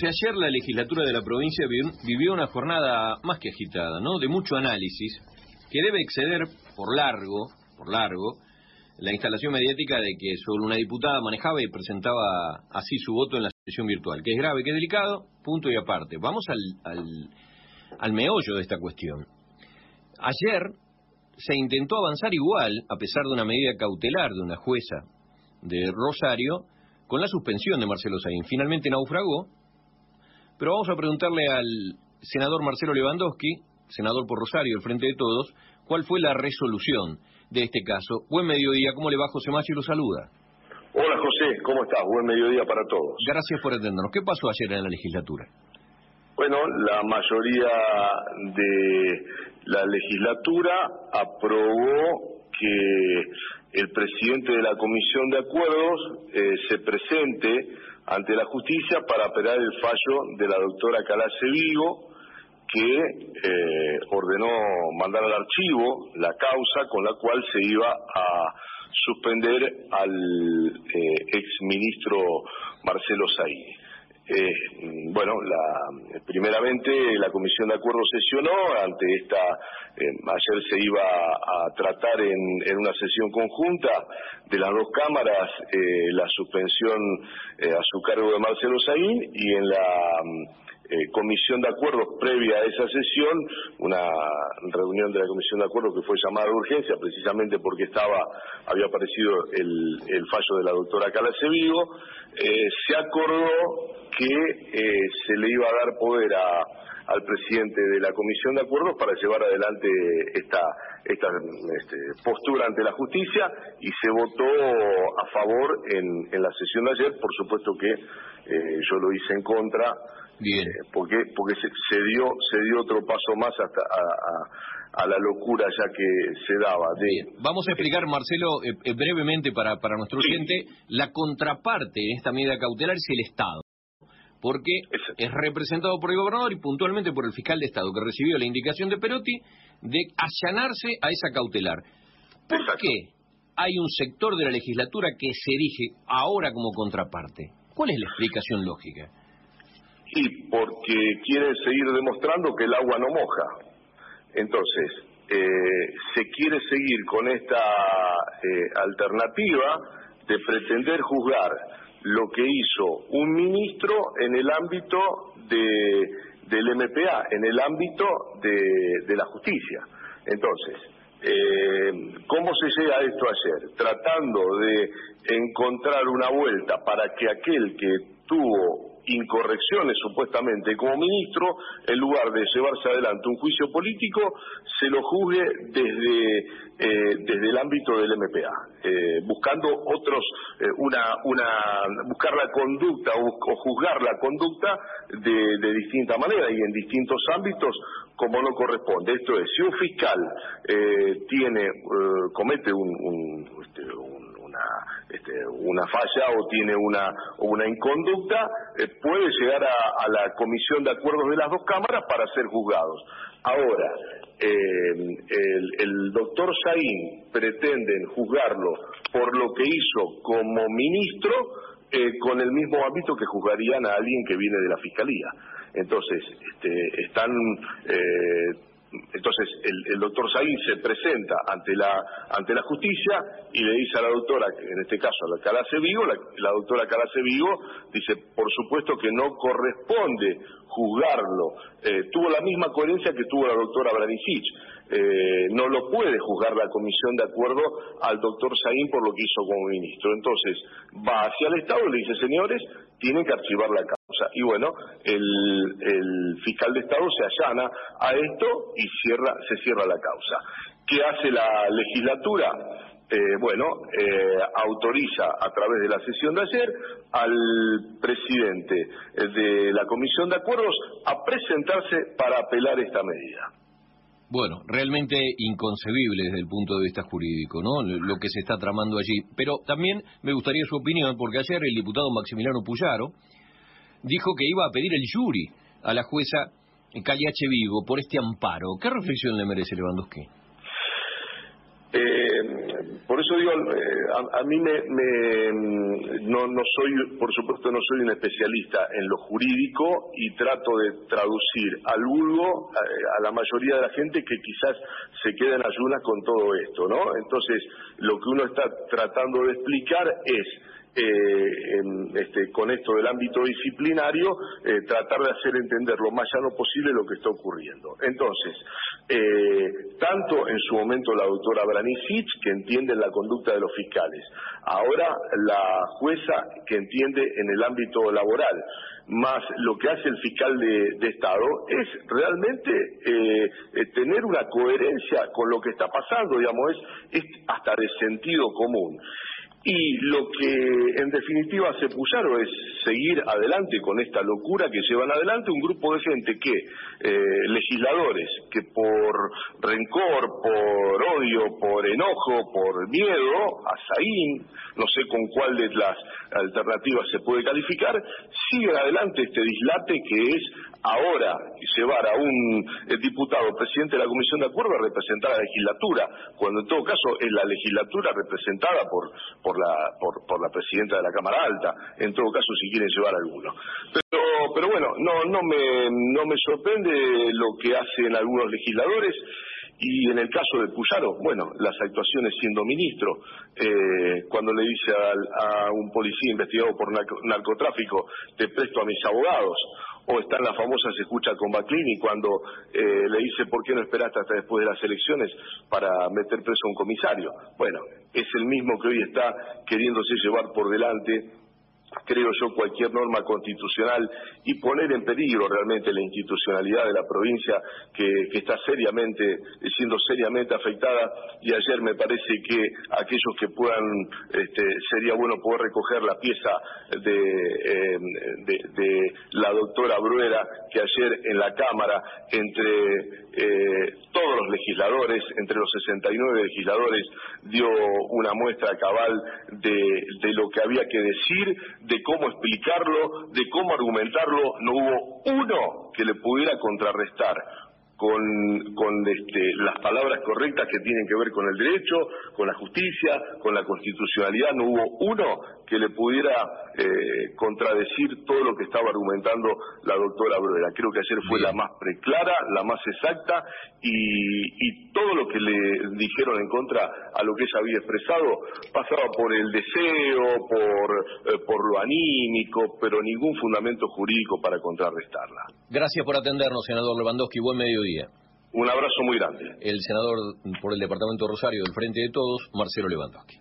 Ayer la legislatura de la provincia vivió una jornada más que agitada, ¿no? De mucho análisis, que debe exceder por largo, por largo, la instalación mediática de que solo una diputada manejaba y presentaba así su voto en la sesión virtual, que es grave, que es delicado, punto y aparte. Vamos al, al, al meollo de esta cuestión. Ayer se intentó avanzar igual, a pesar de una medida cautelar de una jueza de Rosario, con la suspensión de Marcelo Saín. Finalmente naufragó pero vamos a preguntarle al senador Marcelo Lewandowski, senador por Rosario, el Frente de Todos, cuál fue la resolución de este caso. Buen mediodía, ¿cómo le va José Machi? Lo saluda. Hola José, ¿cómo estás? Buen mediodía para todos. Gracias por atendernos. ¿Qué pasó ayer en la legislatura? Bueno, la mayoría de la legislatura aprobó que el presidente de la Comisión de Acuerdos eh, se presente ante la justicia para apelar el fallo de la doctora Calace Vigo, que eh, ordenó mandar al archivo la causa con la cual se iba a suspender al eh, exministro Marcelo Saí. Eh, bueno, la, primeramente la Comisión de Acuerdo sesionó ante esta, eh, ayer se iba a, tratar en, una sesión conjunta de las dos cámaras eh, la suspensión a su cargo de Marcelo Saín y en la eh, comisión de acuerdos previa a esa sesión, una reunión de la comisión de acuerdos que fue llamada de urgencia precisamente porque estaba había aparecido el, fallo de la doctora Calace Vigo, eh, se acordó que eh, se le iba a dar poder al presidente de la comisión de acuerdos para llevar adelante esta esta este, postura ante la justicia y se votó a favor en, la sesión de ayer, por supuesto que yo lo hice en contra Bien. Eh, porque porque se, dio se dio otro paso más hasta a, la locura ya que se daba. De, Vamos a explicar, Marcelo, eh, eh, brevemente para, para nuestro oyente, la contraparte en esta medida cautelar es el Estado. Porque es representado por el gobernador y puntualmente por el fiscal de Estado, que recibió la indicación de Perotti de allanarse a esa cautelar. ¿Por qué hay un sector de la legislatura que se erige ahora como contraparte? ¿Cuál es la explicación lógica? y porque quieren seguir demostrando que el agua no moja. Entonces, eh, se quiere seguir con esta eh, alternativa de pretender juzgar lo que hizo un ministro en el ámbito de, del MPA, en el ámbito de, la justicia. Entonces, eh, ¿cómo se llega a esto ayer? Tratando de encontrar una vuelta para que aquel que tuvo incorrecciones supuestamente como ministro, en lugar de llevarse adelante un juicio político, se lo juzgue desde, eh, desde el ámbito del MPA, eh, buscando otros, eh, una, una, buscar la conducta o, juzgar la conducta de, de, distinta manera y en distintos ámbitos como no corresponde. Esto es, si un fiscal tiene, comete un, este, este, una falla o tiene una, una inconducta, eh, puede llegar a, la comisión de acuerdos de las dos cámaras para ser juzgados. Ahora, eh, el, doctor Saín pretenden juzgarlo por lo que hizo como ministro eh, con el mismo ámbito que juzgarían a alguien que viene de la fiscalía. Entonces, este, están entonces el, doctor Saín se presenta ante la ante la justicia y le dice a la doctora, en este caso a la Calace Vigo, la, doctora Calace Vigo dice, por supuesto que no corresponde juzgarlo. Eh, tuvo la misma coherencia que tuvo la doctora Branicic. Eh, no lo puede juzgar la comisión de acuerdo al doctor Saín por lo que hizo como ministro. Entonces va hacia el Estado y le dice, señores, tienen que archivar la Y bueno, el, fiscal de Estado se allana a esto y cierra, se cierra la causa. ¿Qué hace la legislatura? Eh, bueno, eh, autoriza a través de la sesión de ayer al presidente de la Comisión de Acuerdos a presentarse para apelar esta medida. Bueno, realmente inconcebible desde el punto de vista jurídico, ¿no? Lo que se está tramando allí. Pero también me gustaría su opinión, porque ayer el diputado Maximiliano Puyaro dijo que iba a pedir el jury a la jueza Caliache Vigo por este amparo. ¿Qué reflexión le merece Lewandowski? Eh, por eso digo, a, mí me, no, no soy, por supuesto, no soy un especialista en lo jurídico y trato de traducir al vulgo a, la mayoría de la gente que quizás se queda en ayunas con todo esto, ¿no? Entonces, lo que uno está tratando de explicar es eh, este, con esto del ámbito disciplinario, eh, tratar de hacer entender lo más llano posible lo que está ocurriendo. Entonces, eh, tanto en su momento la doctora Branicic, que entiende la conducta de los fiscales, ahora la jueza que entiende en el ámbito laboral, más lo que hace el fiscal de, Estado, es realmente tener una coherencia con lo que está pasando, digamos, es hasta de sentido común. Y lo que en definitiva hace Puyaro es seguir adelante con esta locura que llevan adelante un grupo de gente que, eh, legisladores, que por rencor, por odio, por enojo, por miedo, a Saín, no sé con cuál de las alternativas se puede calificar, siguen adelante este dislate que es ahora llevar a un eh, diputado presidente de la Comisión de Acuerdo a representar a la legislatura, cuando en todo caso es la legislatura representada por, por, la, por, la presidenta de la Cámara Alta, en todo caso si quieren llevar alguno. Pero, pero bueno, no, no, me, no me sorprende lo que hacen algunos legisladores. Y en el caso de Puyaro, bueno, las actuaciones siendo ministro, eh, cuando le dice a, un policía investigado por narcotráfico, te presto a mis abogados, o está en la famosa se escucha con Baclini cuando eh, le dice por qué no esperaste hasta después de las elecciones para meter preso a un comisario. Bueno, es el mismo que hoy está queriéndose llevar por delante creo yo, cualquier norma constitucional y poner en peligro realmente la institucionalidad de la provincia que, está seriamente, siendo seriamente afectada. Y ayer me parece que aquellos que puedan, este, sería bueno poder recoger la pieza de, eh, de, la doctora Bruera que ayer en la Cámara entre eh, todos los legisladores, entre los 69 legisladores, dio una muestra cabal de lo que había que decir, de cómo explicarlo, de cómo argumentarlo, no hubo uno que le pudiera contrarrestar con, con este, las palabras correctas que tienen que ver con el derecho, con la justicia, con la constitucionalidad. No hubo uno que le pudiera eh, contradecir todo lo que estaba argumentando la doctora Bruera. Creo que ayer fue la más preclara, la más exacta y, todo lo que le dijeron en contra a lo que ella había expresado pasaba por el deseo, por, eh, por lo anímico, pero ningún fundamento jurídico para contrarrestarla. Gracias por atendernos, senador Lewandowski. Buen mediodía. Un abrazo muy grande. El senador por el Departamento Rosario del Frente de Todos, Marcelo Lewandowski.